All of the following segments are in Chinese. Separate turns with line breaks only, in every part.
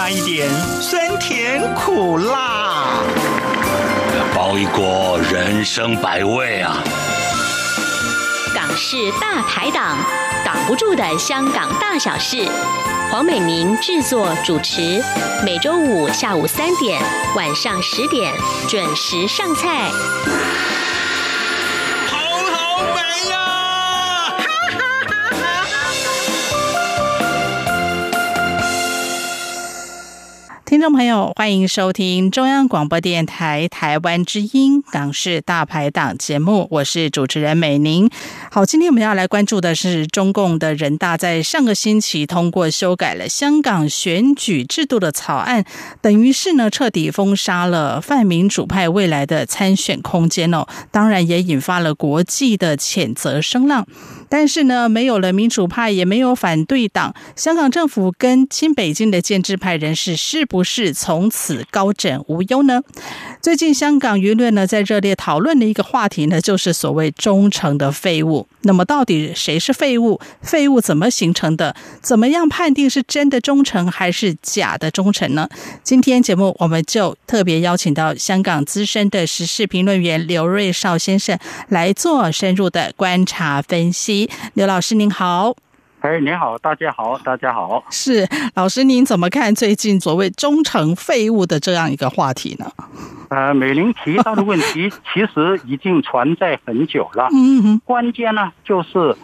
加一点酸甜苦辣，
包一锅人生百味啊！
港式大排档，挡不住的香港大小事。黄美明制作主持，每周五下午三点，晚上十点准时上菜。
听众朋友，欢迎收听中央广播电台台湾之音港式大排档节目，我是主持人美玲。好，今天我们要来关注的是中共的人大在上个星期通过修改了香港选举制度的草案，等于是呢彻底封杀了泛民主派未来的参选空间哦。当然也引发了国际的谴责声浪。但是呢，没有了民主派，也没有反对党，香港政府跟亲北京的建制派人士是不不是从此高枕无忧呢？最近香港舆论呢在热烈讨论的一个话题呢，就是所谓忠诚的废物。那么到底谁是废物？废物怎么形成的？怎么样判定是真的忠诚还是假的忠诚呢？今天节目我们就特别邀请到香港资深的时事评论员刘瑞绍先生来做深入的观察分析。刘老师您好，
哎，您好，大家好，大家好。
是老师，您怎么看最近所谓“忠诚废物”的这样一个话题呢？
呃，美玲提到的问题 其实已经存在很久了。
嗯哼，
关键呢就是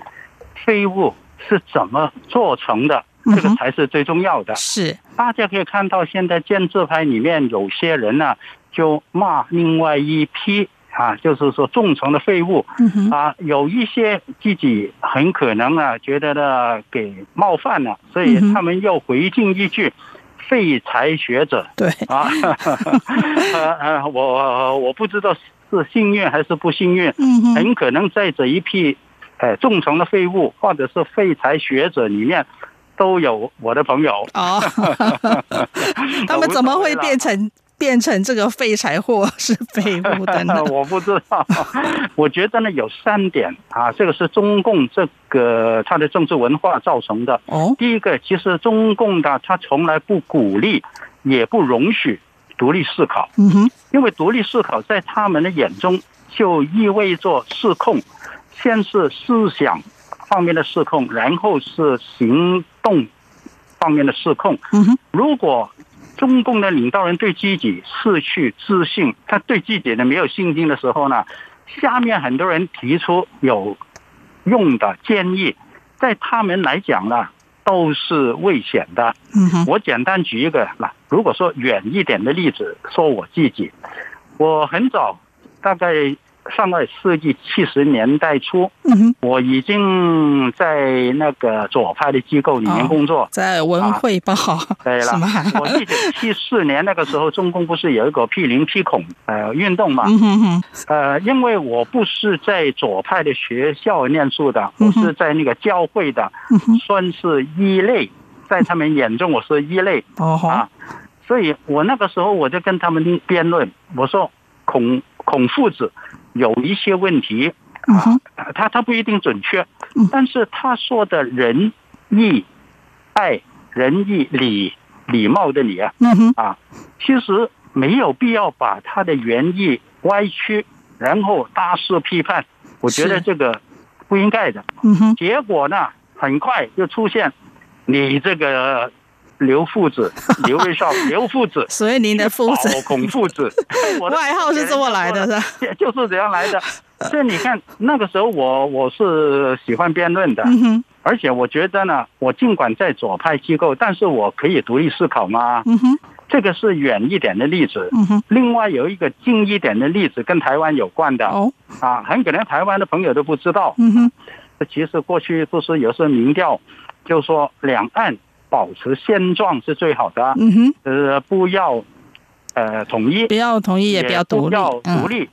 废物是怎么做成的，这个才是最重要的。
是，
大家可以看到，现在建制派里面有些人呢，就骂另外一批。啊，就是说忠诚的废物，啊，有一些自己很可能啊，觉得呢给冒犯了，所以他们又回敬一句“废柴学者”。
对
啊，呃 呃，我我不知道是幸运还是不幸运，很可能在这一批呃忠诚的废物或者是废柴学者里面都有我的朋友。
哦，他们怎么会变成？变成这个废柴或是废物的呢？
我不知道。我觉得呢，有三点啊，这个是中共这个它的政治文化造成的。
哦，
第一个，其实中共的他从来不鼓励，也不容许独立思考。
嗯哼，
因为独立思考在他们的眼中就意味着失控，先是思想方面的失控，然后是行动方面的失控。
嗯哼，
如果。中共的领导人对自己失去自信，他对自己呢没有信心的时候呢，下面很多人提出有用的建议，在他们来讲呢，都是危险的。我简单举一个，那如果说远一点的例子，说我自己，我很早，大概。上个世纪七十年代初，我已经在那个左派的机构里面工作，
在文汇报。
对了，我记得七四年那个时候，中共不是有一个批林批孔呃运动嘛？呃，因为我不是在左派的学校念书的，我是在那个教会的，算是一类，在他们眼中我是一类啊，所以我那个时候我就跟他们辩论，我说孔孔夫子。有一些问题啊，他他不一定准确，但是他说的仁义爱仁义礼礼貌的礼啊，啊，其实没有必要把他的原意歪曲，然后大肆批判，我觉得这个不应该的。结果呢，很快就出现你这个。刘父子，刘瑞少，刘父子，
所以您的父子，
孔父子，
我的外号是这么来的，是
就是这样来的。所以你看，那个时候我我是喜欢辩论的，而且我觉得呢，我尽管在左派机构，但是我可以独立思考嘛。这个是远一点的例子。另外有一个近一点的例子，跟台湾有关的。啊，很可能台湾的朋友都不知道。其实过去不是有时候民调，就说两岸。保持现状是最好的。
嗯哼，
呃，不要呃统一，
不要统一，也不要独立，
独立，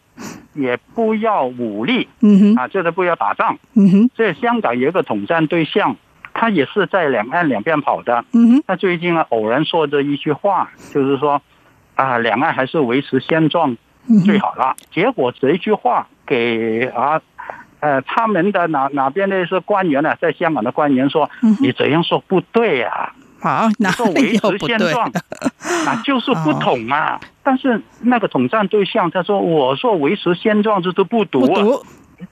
也不要武力。
嗯哼，
啊，就是不要打仗。
嗯哼，
所以香港有一个统战对象，他也是在两岸两边跑的。
嗯哼，
他最近啊偶然说这一句话，就是说啊，两岸还是维持现状最好了。结果这一句话给啊。呃，他们的哪哪边的是官员呢？在香港的官员说：“你这样说不对啊！
好，那
说维持现状，那就是不统啊。但是那个统战对象他说，我说维持现状就是不读啊。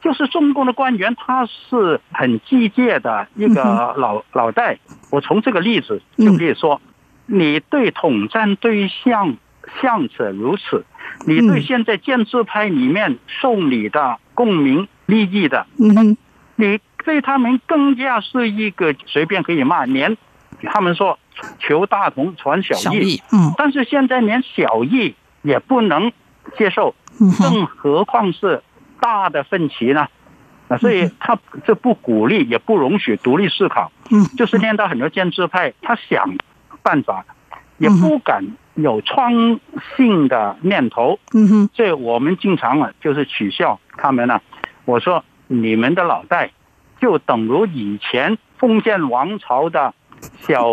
就是中共的官员，他是很机械的一个脑脑袋。我从这个例子就可以说，你对统战对象像者如此，你对现在建制派里面受你的共鸣利益的，嗯你对他们更加是一个随便可以骂，连他们说求大同传小异，嗯。但是现在连小异也不能接受，更何况是。大的分歧呢，啊，所以他这不鼓励，也不容许独立思考，嗯，就是念到很多建制派，他想办法，也不敢有创新的念头，嗯哼，所以我们经常啊，就是取笑他们呢。我说你们的脑袋就等如以前封建王朝的小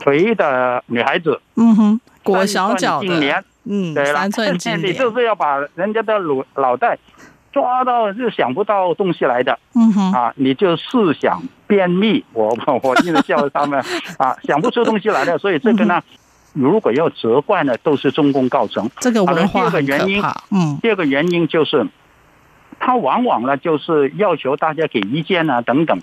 腿的女孩子，嗯哼，
裹小脚的。嗯，
对了，你就是要把人家的脑脑袋抓到就想不到东西来的，嗯哼，啊，你就试想便秘，我我一直叫他们 啊，想不出东西来的，所以这个呢，如果要责怪呢，都是中共造成。
这个文化
第二个原因，嗯，第二个原因就是，他往往呢就是要求大家给意见啊等等，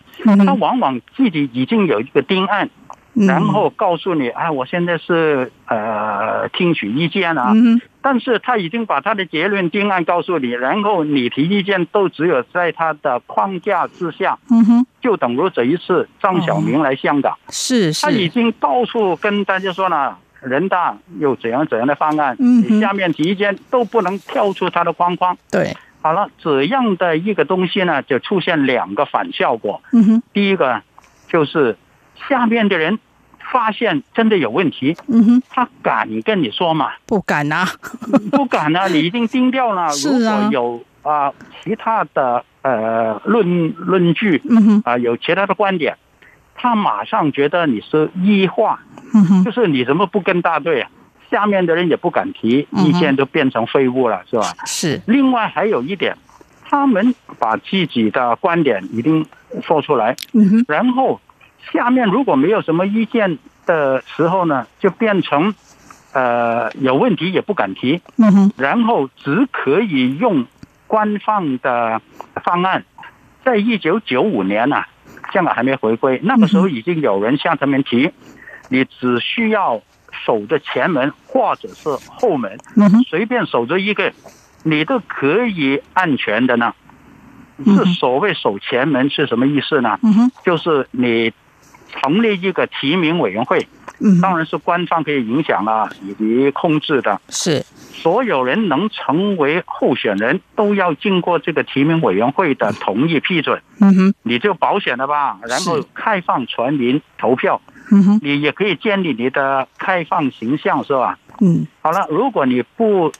他往往自己已经有一个定案。然后告诉你，哎，我现在是呃听取意见啊，但是他已经把他的结论定案告诉你，然后你提意见都只有在他的框架之下，嗯哼，就等于这一次张晓明来香港，
是是，
他已经到处跟大家说了，人大有怎样怎样的方案，嗯，你下面提意见都不能跳出他的框框，
对，
好了，这样的一个东西呢，就出现两个反效果，嗯哼，第一个就是下面的人。发现真的有问题，嗯哼，他敢跟你说吗？
不敢啊，
不敢啊！你已经盯掉了。如果有啊其他的呃论论据，嗯哼，啊有其他的观点，他马上觉得你是异化，嗯哼，就是你怎么不跟大队啊？下面的人也不敢提意见，都变成废物了，是吧？
是。
另外还有一点，他们把自己的观点已经说出来，然后。下面如果没有什么意见的时候呢，就变成，呃，有问题也不敢提，嗯哼，然后只可以用官方的方案。在一九九五年啊，香港还没回归，那个时候已经有人向他们提，你只需要守着前门或者是后门，随便守着一个，你都可以安全的呢。是所谓守前门是什么意思呢？就是你。成立一个提名委员会，当然是官方可以影响啊，以及控制的。
是
所有人能成为候选人都要经过这个提名委员会的同意批准。嗯哼，你就保险了吧？然后开放全民投票。嗯哼，你也可以建立你的开放形象，是吧？嗯，好了，如果你不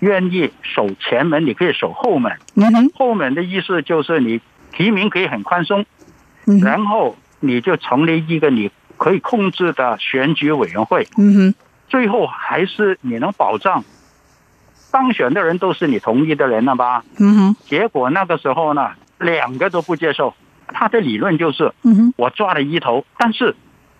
愿意守前门，你可以守后门。嗯哼，后门的意思就是你提名可以很宽松，然后。你就成立一个你可以控制的选举委员会，嗯哼，最后还是你能保障当选的人都是你同意的人了吧？嗯哼，结果那个时候呢，两个都不接受，他的理论就是，嗯哼，我抓了一头，但是。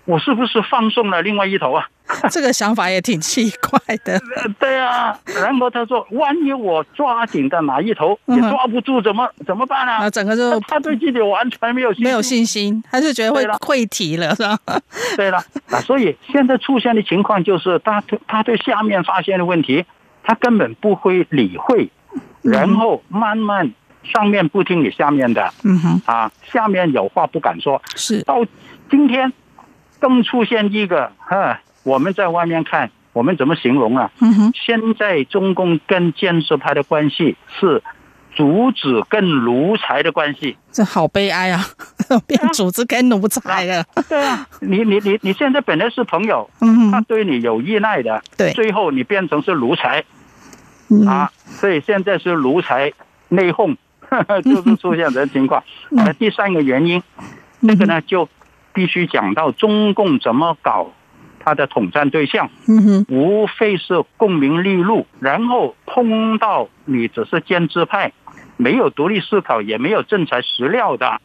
我是不是放送了另外一头啊？
这个想法也挺奇怪的。
对啊，然后他说：“万一我抓紧的哪一头也抓不住，怎么怎么办呢？”啊，
整个就
他对自己完全没有信心，
没有信心，他就觉得会溃堤了，是吧？
对了，啊，所以现在出现的情况就是，他他对下面发现的问题，他根本不会理会，然后慢慢上面不听你下面的，嗯哼，啊，下面有话不敢说，
是
到今天。更出现一个哈，我们在外面看，我们怎么形容啊？嗯，现在中共跟建设派的关系是主子跟奴才的关系，
这好悲哀啊！变主子跟奴才了。
对啊，你你你你现在本来是朋友，嗯，他对你有依赖的，
对，
最后你变成是奴才，啊，所以现在是奴才内讧，就是出现这情况。那第三个原因，那个呢就。必须讲到中共怎么搞他的统战对象，嗯哼，无非是功名利禄，然后碰到你只是建制派，没有独立思考，也没有真材实料的，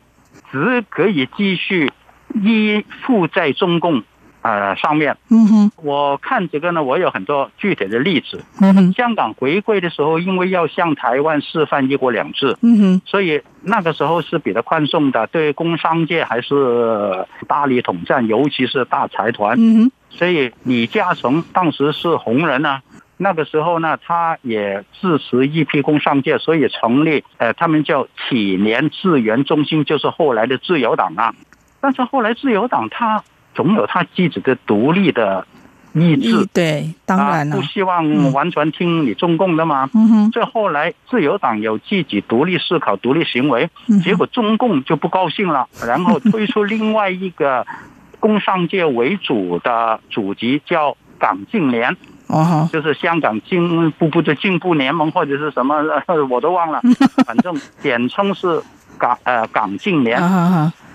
只可以继续依附在中共呃上面。
嗯哼，
我看这个呢，我有很多具体的例子。
嗯哼，
香港回归的时候，因为要向台湾示范一国两制，
嗯哼，
所以那个时候是比较宽松的，对工商界还是大力统战，尤其是大财团。
嗯哼，
所以李嘉诚当时是红人啊。那个时候呢，他也支持一批工商界，所以成立呃，他们叫启联智源中心，就是后来的自由党啊。但是后来自由党他总有他自己的独立的意志，
对，当然了，
不希望完全听你中共的嘛。
嗯哼，
这后来自由党有自己独立思考、独立行为，结果中共就不高兴了，然后推出另外一个工商界为主的组织，叫港进联。
哦，
就是香港进步步的进步联盟或者是什么，我都忘了，反正简称是港呃港进联。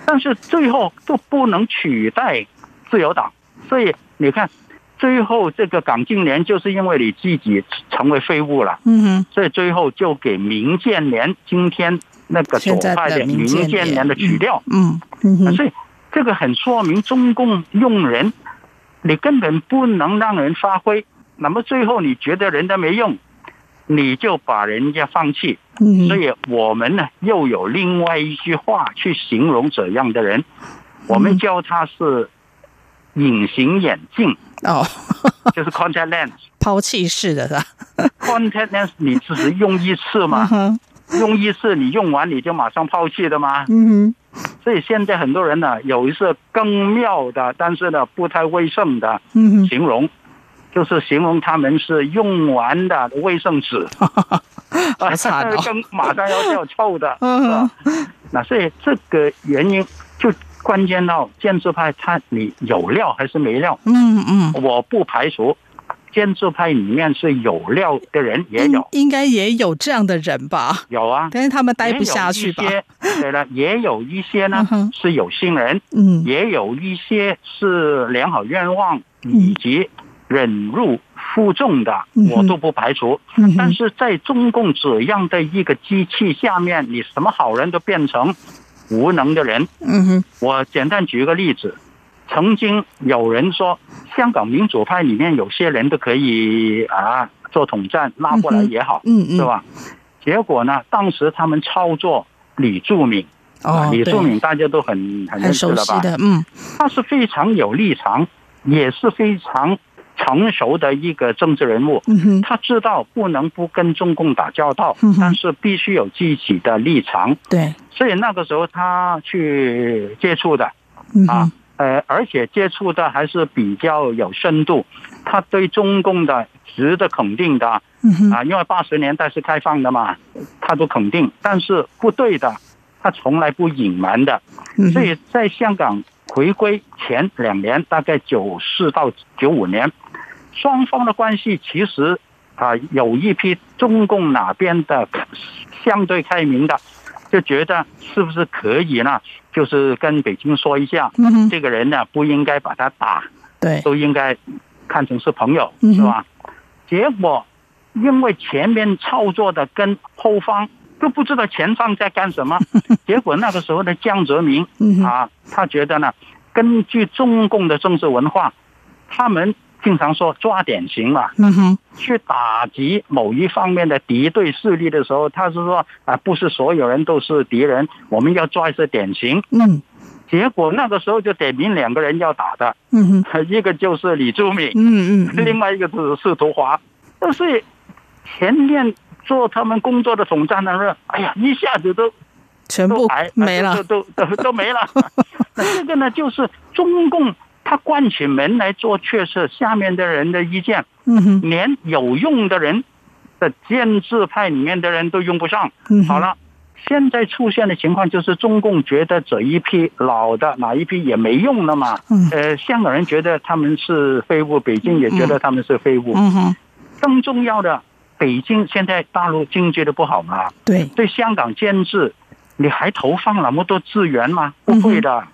但是最后都不能取代自由党，所以你看，最后这个港竞联就是因为你自己成为废物了，嗯哼，所以最后就给民建联今天那个左派的民建联。的取掉，
嗯嗯，
所以这个很说明中共用人，你根本不能让人发挥。那么最后你觉得人家没用，你就把人家放弃。所以我们呢又有另外一句话去形容这样的人，我们叫他是隐形眼镜。
哦，
就是 contact lens，
抛弃式的是吧
？contact lens 你只是用一次嘛，用一次你用完你就马上抛弃的吗？
嗯，
所以现在很多人呢有一次更妙的，但是呢不太卫生的形容。就是形容他们是用完的卫生纸，
好惨哦，
跟马上要掉臭的，是吧？那所以这个原因就关键到建制派，他你有料还是没料？
嗯嗯，
我不排除建制派里面是有料的人也有，
应该也有这样的人吧？
有啊，
但是他们待不下去吧？
对了，也有一些呢是有心人，
嗯，
也有一些是良好愿望以及。忍辱负重的，我都不排除。但是在中共这样的一个机器下面，你什么好人都变成无能的人。
嗯哼，
我简单举一个例子，曾经有人说，香港民主派里面有些人都可以啊做统战拉过来也好，
嗯嗯，
是吧？结果呢，当时他们操作李柱铭，
哦，
李柱铭大家都很很认识了吧？
嗯，
他是非常有立场，也是非常。成熟的一个政治人物，他知道不能不跟中共打交道，但是必须有自己的立场。
对，
所以那个时候他去接触的啊，呃，而且接触的还是比较有深度。他对中共的值得肯定的啊，因为八十年代是开放的嘛，他都肯定。但是不对的，他从来不隐瞒的。所以在香港回归前两年，大概九四到九五年。双方的关系其实啊，有一批中共哪边的相对开明的，就觉得是不是可以呢？就是跟北京说一下，这个人呢不应该把他打，
对，
都应该看成是朋友，是吧？结果因为前面操作的跟后方都不知道前方在干什么，结果那个时候的江泽民啊，他觉得呢，根据中共的政治文化，他们。经常说抓典型嘛，去打击某一方面的敌对势力的时候，他是说啊，不是所有人都是敌人，我们要抓一些典型。
嗯，
结果那个时候就点名两个人要打的，
嗯哼，
一个就是李柱铭，
嗯嗯，
另外一个是司徒华，但是前面做他们工作的总站的人，哎呀，一下子都
全部没了，
都都都，都没了。那这个呢，就是中共。他关起门来做确实下面的人的意见，嗯连有用的人的建制派里面的人都用不上。好了，现在出现的情况就是中共觉得这一批老的哪一批也没用了嘛。呃，香港人觉得他们是废物，北京也觉得他们是废物。嗯哼更重要的，北京现在大陆经济的不好嘛？
对，
对香港建制，你还投放那么多资源吗？不会的，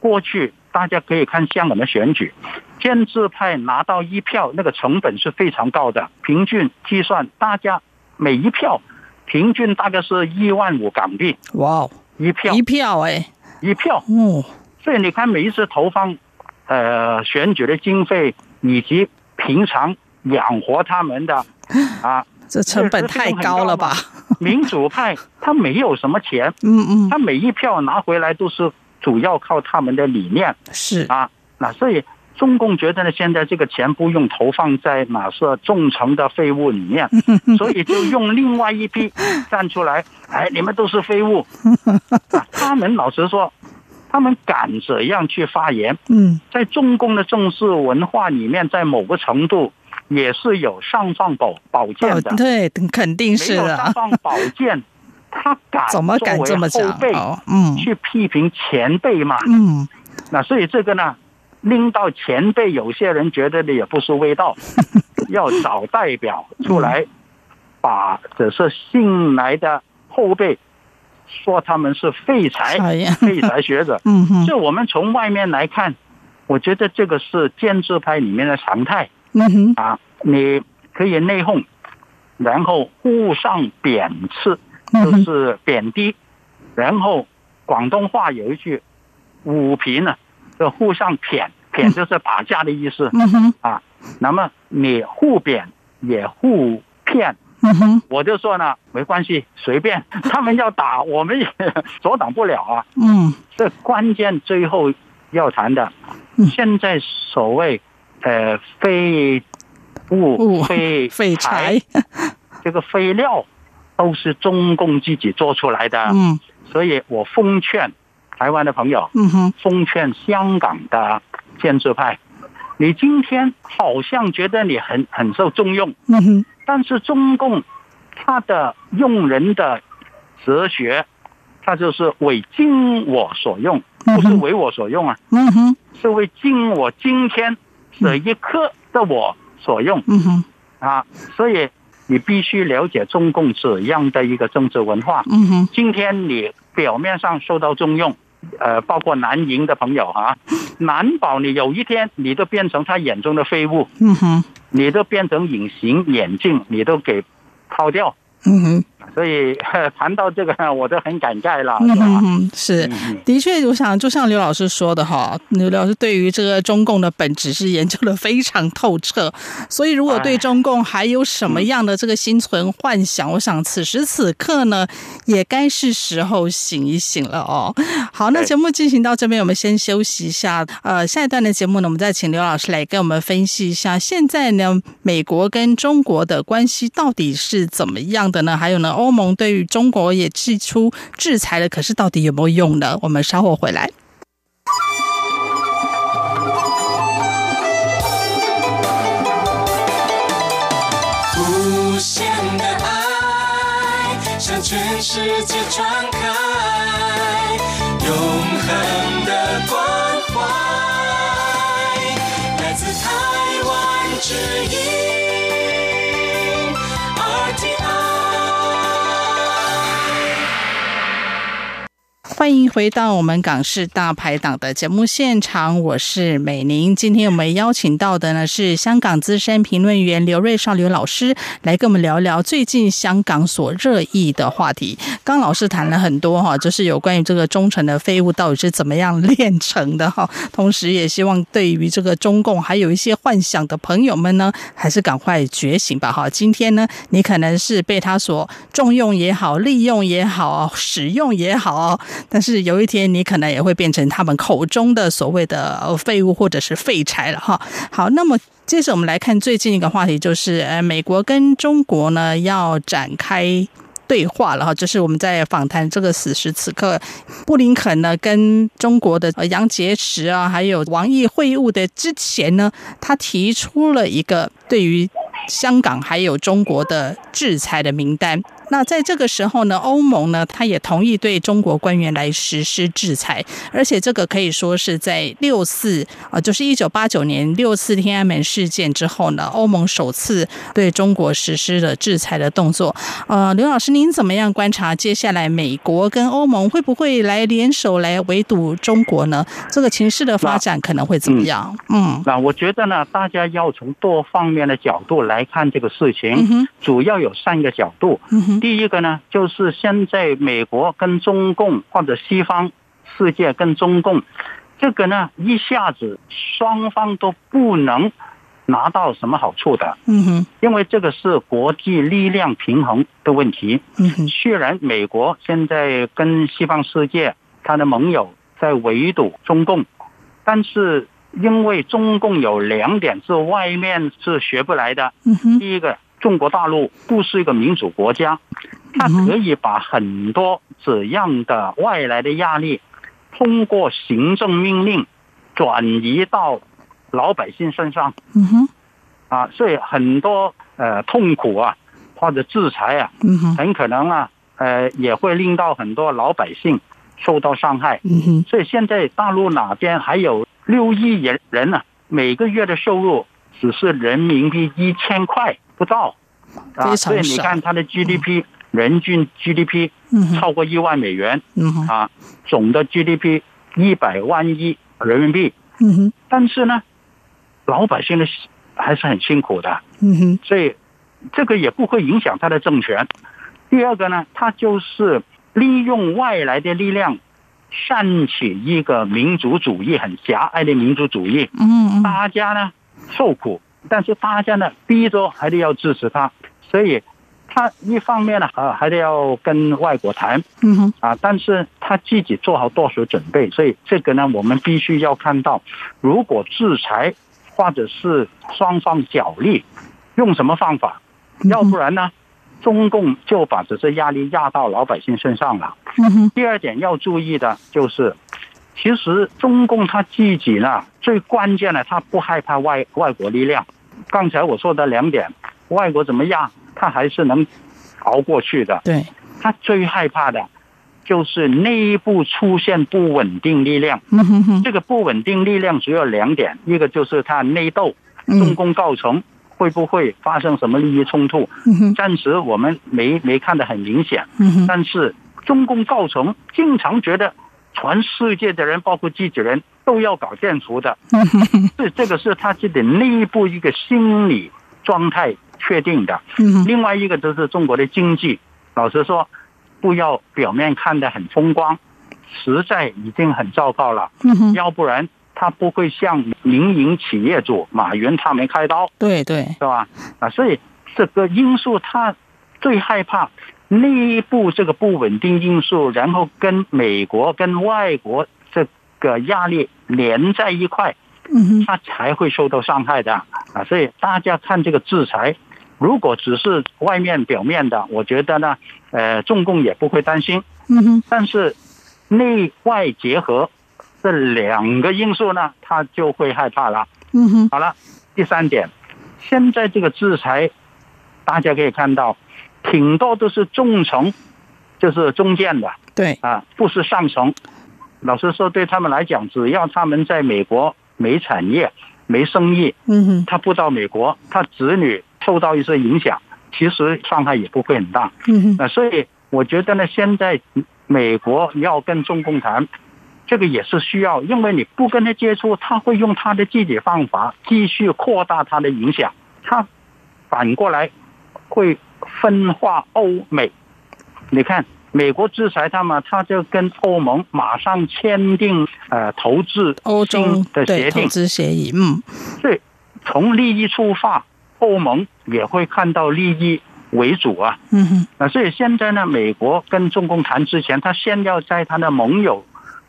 过去。大家可以看香港的选举，建制派拿到一票，那个成本是非常高的。平均计算，大家每一票平均大概是一万五港币。
哇，
一票
一票哎，
一票。
哦，
所以你看，每一次投放呃选举的经费，以及平常养活他们的啊，
这成本太高了吧？
民主派他没有什么钱，
嗯嗯，
他每一票拿回来都是主要靠他们的理念，
是
啊，那所以。中共觉得呢，现在这个钱不用投放在马涉重层的废物里面，所以就用另外一批站出来，哎，你们都是废物。他们老实说，他们敢这样去发言，
嗯，在
中共的政治文化里面，在某个程度也是有尚方宝宝剑的，
对，肯定是的。
尚方宝剑，他敢
怎么敢这么讲？
嗯，去批评前辈嘛，
嗯，
那所以这个呢？拎到前辈，有些人觉得的也不是味道，要找代表出来，把只是新来的后辈说他们是废材、废材学者。
嗯哼，
这我们从外面来看，我觉得这个是建制派里面的常态。
嗯哼，
啊，你可以内讧，然后互相贬斥，就是贬低，然后广东话有一句五平呢。就互相谝，谝就是打架的意思。
嗯哼，
啊，那么你互贬也互骗。
嗯哼，
我就说呢，没关系，随便，他们要打，我们也阻挡不了啊。
嗯，
这关键最后要谈的，现在所谓呃废物、废
废柴，
这个废料都是中共自己做出来的。
嗯，
所以我奉劝。台湾的朋友，
嗯哼，
奉劝香港的建制派，你今天好像觉得你很很受重用，
嗯哼，
但是中共他的用人的哲学，他就是为今我所用，不是为我所用啊，
嗯哼，
是为今我今天这一刻的我所用，
嗯哼，
啊，所以你必须了解中共怎样的一个政治文化，
嗯哼，
今天你表面上受到重用。呃，包括南营的朋友啊，难保你有一天你都变成他眼中的废物，
嗯哼，
你都变成隐形眼镜，你都给抛掉，
嗯哼。
所以谈到这个，我都很感慨了。
嗯嗯，是，的确，我想就像刘老师说的哈，刘老师对于这个中共的本质是研究的非常透彻。所以，如果对中共还有什么样的这个心存幻想，我想此时此刻呢，也该是时候醒一醒了哦。好，那节目进行到这边，我们先休息一下。呃，下一段的节目呢，我们再请刘老师来跟我们分析一下，现在呢，美国跟中国的关系到底是怎么样的呢？还有呢？欧盟对于中国也祭出制裁了，可是到底有没有用呢？我们稍后回来。
无限的爱向全世界传开，永恒的关怀来自台湾之音。
欢迎回到我们港式大排档的节目现场，我是美玲。今天我们邀请到的呢是香港资深评论员刘瑞少刘老师，来跟我们聊聊最近香港所热议的话题。刚老师谈了很多哈，就是有关于这个中层的废物到底是怎么样炼成的哈，同时也希望对于这个中共还有一些幻想的朋友们呢，还是赶快觉醒吧哈。今天呢，你可能是被他所重用也好，利用也好，使用也好。但是有一天，你可能也会变成他们口中的所谓的废物或者是废柴了哈。好，那么接着我们来看最近一个话题，就是呃，美国跟中国呢要展开对话了哈。就是我们在访谈这个此时此刻，布林肯呢跟中国的杨洁篪啊，还有王毅会晤的之前呢，他提出了一个对于香港还有中国的制裁的名单。那在这个时候呢，欧盟呢，他也同意对中国官员来实施制裁，而且这个可以说是在六四啊，就是一九八九年六四天安门事件之后呢，欧盟首次对中国实施了制裁的动作。呃，刘老师，您怎么样观察接下来美国跟欧盟会不会来联手来围堵中国呢？这个情势的发展可能会怎么样？嗯，
那我觉得呢，大家要从多方面的角度来看这个事情，
嗯，
主要有三个角度。
嗯哼。
第一个呢，就是现在美国跟中共或者西方世界跟中共这个呢，一下子双方都不能拿到什么好处的。
嗯哼，
因为这个是国际力量平衡的问题。
嗯哼，
虽然美国现在跟西方世界他的盟友在围堵中共，但是因为中共有两点是外面是学不来的。
嗯哼，
第一个，中国大陆不是一个民主国家，它可以把很多这样的外来的压力。通过行政命令转移到老百姓身上，
嗯哼，
啊，所以很多呃痛苦啊，或者制裁啊，很可能啊，呃也会令到很多老百姓受到伤害。
嗯哼，
所以现在大陆哪边还有六亿人人呢，每个月的收入只是人民币一千块不到，啊，所以你看它的 GDP。人均 GDP 超过一万美元，
嗯
啊，总的 GDP 一百万亿人民币，
嗯哼，
但是呢，老百姓的还是很辛苦的，
嗯哼，
所以这个也不会影响他的政权。第二个呢，他就是利用外来的力量，煽起一个民族主义，很狭隘的民族主义，
嗯嗯，
大家呢受苦，但是大家呢逼着还得要支持他，所以。他一方面呢，啊，还得要跟外国谈，
嗯哼，
啊，但是他自己做好多手准备，所以这个呢，我们必须要看到，如果制裁或者是双方角力，用什么方法，要不然呢，中共就把这些压力压到老百姓身上了。
嗯哼，
第二点要注意的就是，其实中共他自己呢，最关键的，他不害怕外外国力量。刚才我说的两点，外国怎么样？他还是能熬过去的。
对，
他最害怕的，就是内部出现不稳定力量。
嗯哼哼，
这个不稳定力量只有两点，一个就是他内斗，中共高层会不会发生什么利益冲突？暂时我们没没看得很明
显。
但是中共高层经常觉得全世界的人，包括自己人都要搞建筑的。
嗯哼哼，
这这个是他自己内部一个心理状态。确定的，另外一个就是中国的经济。老实说，不要表面看得很风光，实在已经很糟糕了。要不然他不会向民营企业主马云他们开刀。
对对，
是吧？啊，所以这个因素他最害怕内部这个不稳定因素，然后跟美国跟外国这个压力连在一块，它才会受到伤害的啊。所以大家看这个制裁。如果只是外面表面的，我觉得呢，呃，中共也不会担心。
嗯哼。
但是内外结合这两个因素呢，他就会害怕了。
嗯哼。
好了，第三点，现在这个制裁，大家可以看到，挺多都是中层，就是中间的。
对。
啊，不是上层。老实说，对他们来讲，只要他们在美国没产业、没生意，
嗯哼，
他不到美国，他子女。受到一些影响，其实伤害也不会很大。
嗯哼，
那所以我觉得呢，现在美国要跟中共谈，这个也是需要，因为你不跟他接触，他会用他的自己方法继续扩大他的影响。他反过来会分化欧美。你看，美国制裁他嘛，他就跟欧盟马上签订呃投资
欧洲
的协定
投资协议。嗯，
所以从利益出发。欧盟也会看到利益为主啊，
嗯哼，
那所以现在呢，美国跟中共谈之前，他先要在他的盟友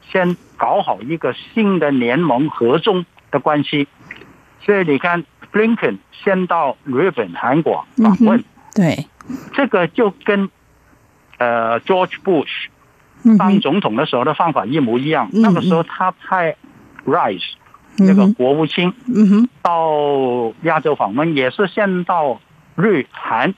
先搞好一个新的联盟合纵的关系。所以你看，布林肯先到日本、韩国访问，
对，
这个就跟呃 George Bush 当总统的时候的方法一模一样。那个时候他派 Rice。这个国务卿，
嗯，
到亚洲访问也是先到日
韩，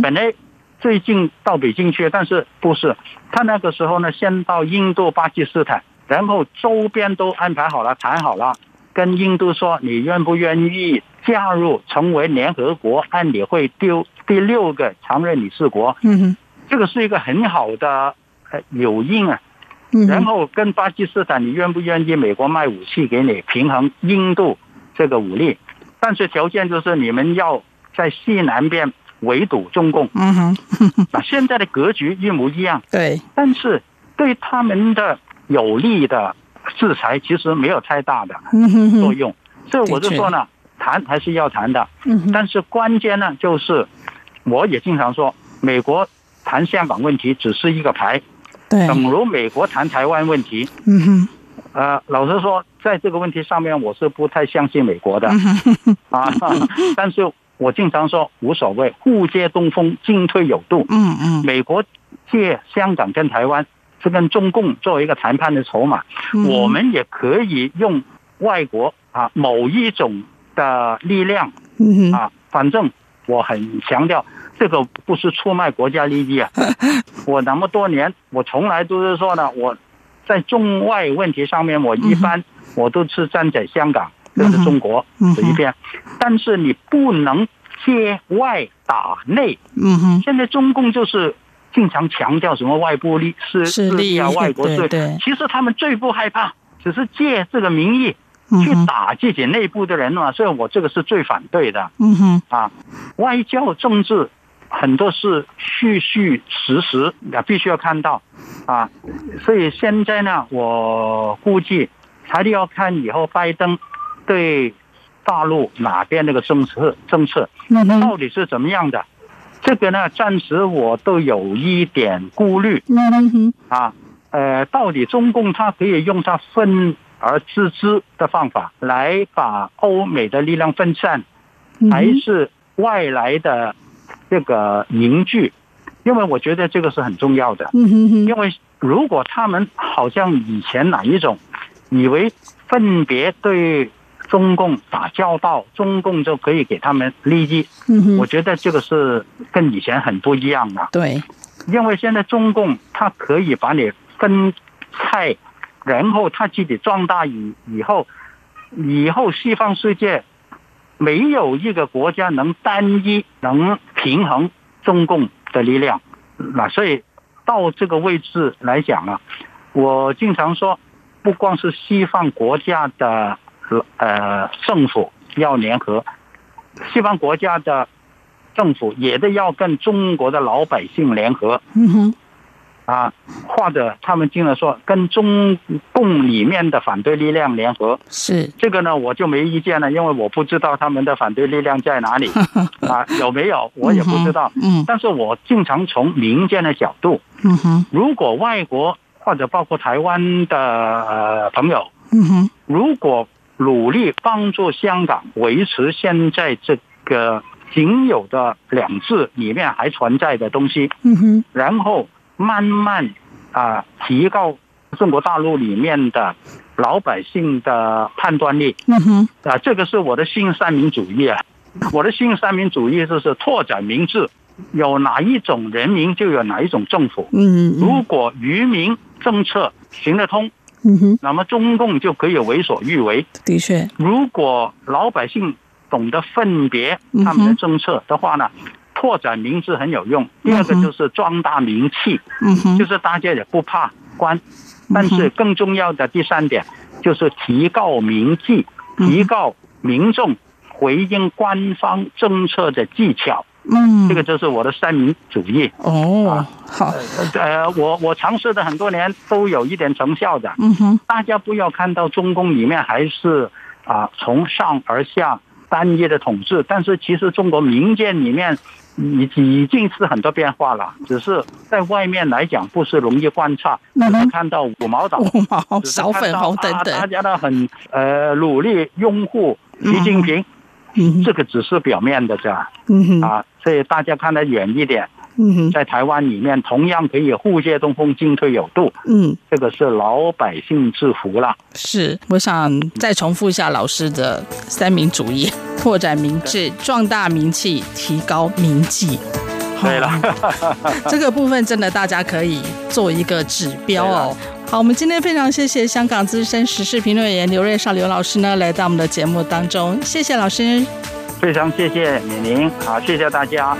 本来最近到北京去，但是不是。他那个时候呢，先到印度、巴基斯坦，然后周边都安排好了，谈好了，跟印度说你愿不愿意加入成为联合国安理会第第六个常任理事国？
嗯哼，
这个是一个很好的呃诱因啊。然后跟巴基斯坦，你愿不愿意美国卖武器给你，平衡印度这个武力？但是条件就是你们要在西南边围堵中共。
嗯哼，
那现在的格局一模一样。
对，
但是对他们的有利的制裁其实没有太大的作用。所以我就说呢，谈还是要谈的。但是关键呢，就是我也经常说，美国谈香港问题只是一个牌，等如美国谈台湾问题。呃，老实说，在这个问题上面，我是不太相信美国的啊。但是我经常说无所谓，互借东风，进退有度。嗯嗯，美国借香港跟台湾是跟中共作为一个谈判的筹码，我们也可以用外国啊某一种的力量啊，反正我很强调，这个不是出卖国家利益啊。我那么多年，我从来都是说呢，我。在中外问题上面，我一般我都是站在香港，就是中国这一边。但是你不能借外打内。嗯哼。现在中共就是经常强调什么外部力势势力啊，外国势力。其实他们最不害怕，只是借这个名义去打自己内部的人嘛。所以我这个是最反对的。嗯哼。啊，外交政治。很多是虚虚实实，也必须要看到啊。所以现在呢，我估计还得要看以后拜登对大陆哪边那个政策政策到底是怎么样的。这个呢，暂时我都有一点顾虑啊。呃，到底中共他可以用他分而治之的方法来把欧美的力量分散，还是外来的？这个凝聚，因为我觉得这个是很重要的。因为如果他们好像以前哪一种，以为分别对中共打交道，中共就可以给他们利益，我觉得这个是跟以前很不一样的。对，因为现在中共他可以把你分拆，然后他自己壮大以以后，以后西方世界。没有一个国家能单一能平衡中共的力量，那所以到这个位置来讲啊，我经常说，不光是西方国家的呃政府要联合，西方国家的政府也得要跟中国的老百姓联合。嗯哼。啊，或者他们经常说跟中共里面的反对力量联合，是这个呢，我就没意见了，因为我不知道他们的反对力量在哪里 啊，有没有我也不知道。嗯，但是我经常从民间的角度，嗯哼，如果外国或者包括台湾的呃朋友，嗯哼，如果努力帮助香港维持现在这个仅有的两制里面还存在的东西，嗯哼，然后。慢慢啊，提高中国大陆里面的老百姓的判断力。嗯哼，啊，这个是我的新三民主义啊。我的新三民主义就是拓展民治，有哪一种人民就有哪一种政府。嗯，如果愚民政策行得通，嗯哼，那么中共就可以为所欲为。的确，如果老百姓懂得分别他们的政策的话呢？拓展名字很有用，第二个就是壮大名气，嗯哼，就是大家也不怕官，但是更重要的第三点就是提高民气，提高民众回应官方政策的技巧，嗯，这个就是我的三民主义。哦，好，呃，我我尝试的很多年都有一点成效的，嗯哼，大家不要看到中共里面还是啊从上而下单一的统治，但是其实中国民间里面。已已经是很多变化了，只是在外面来讲不是容易观察，只是看到五毛党、五毛、小粉红等等，大家都很呃努力拥护习近平，嗯，这个只是表面的这样，嗯啊，所以大家看得远一点。嗯，在台湾里面同样可以互借东风，进退有度。嗯，这个是老百姓之福了。是，我想再重复一下老师的三民主义：拓展民智，壮大民气，提高民纪。对了，这个部分真的大家可以做一个指标哦。好，我们今天非常谢谢香港资深时事评论员刘瑞少刘老师呢来到我们的节目当中，谢谢老师。非常谢谢李宁啊谢谢大家。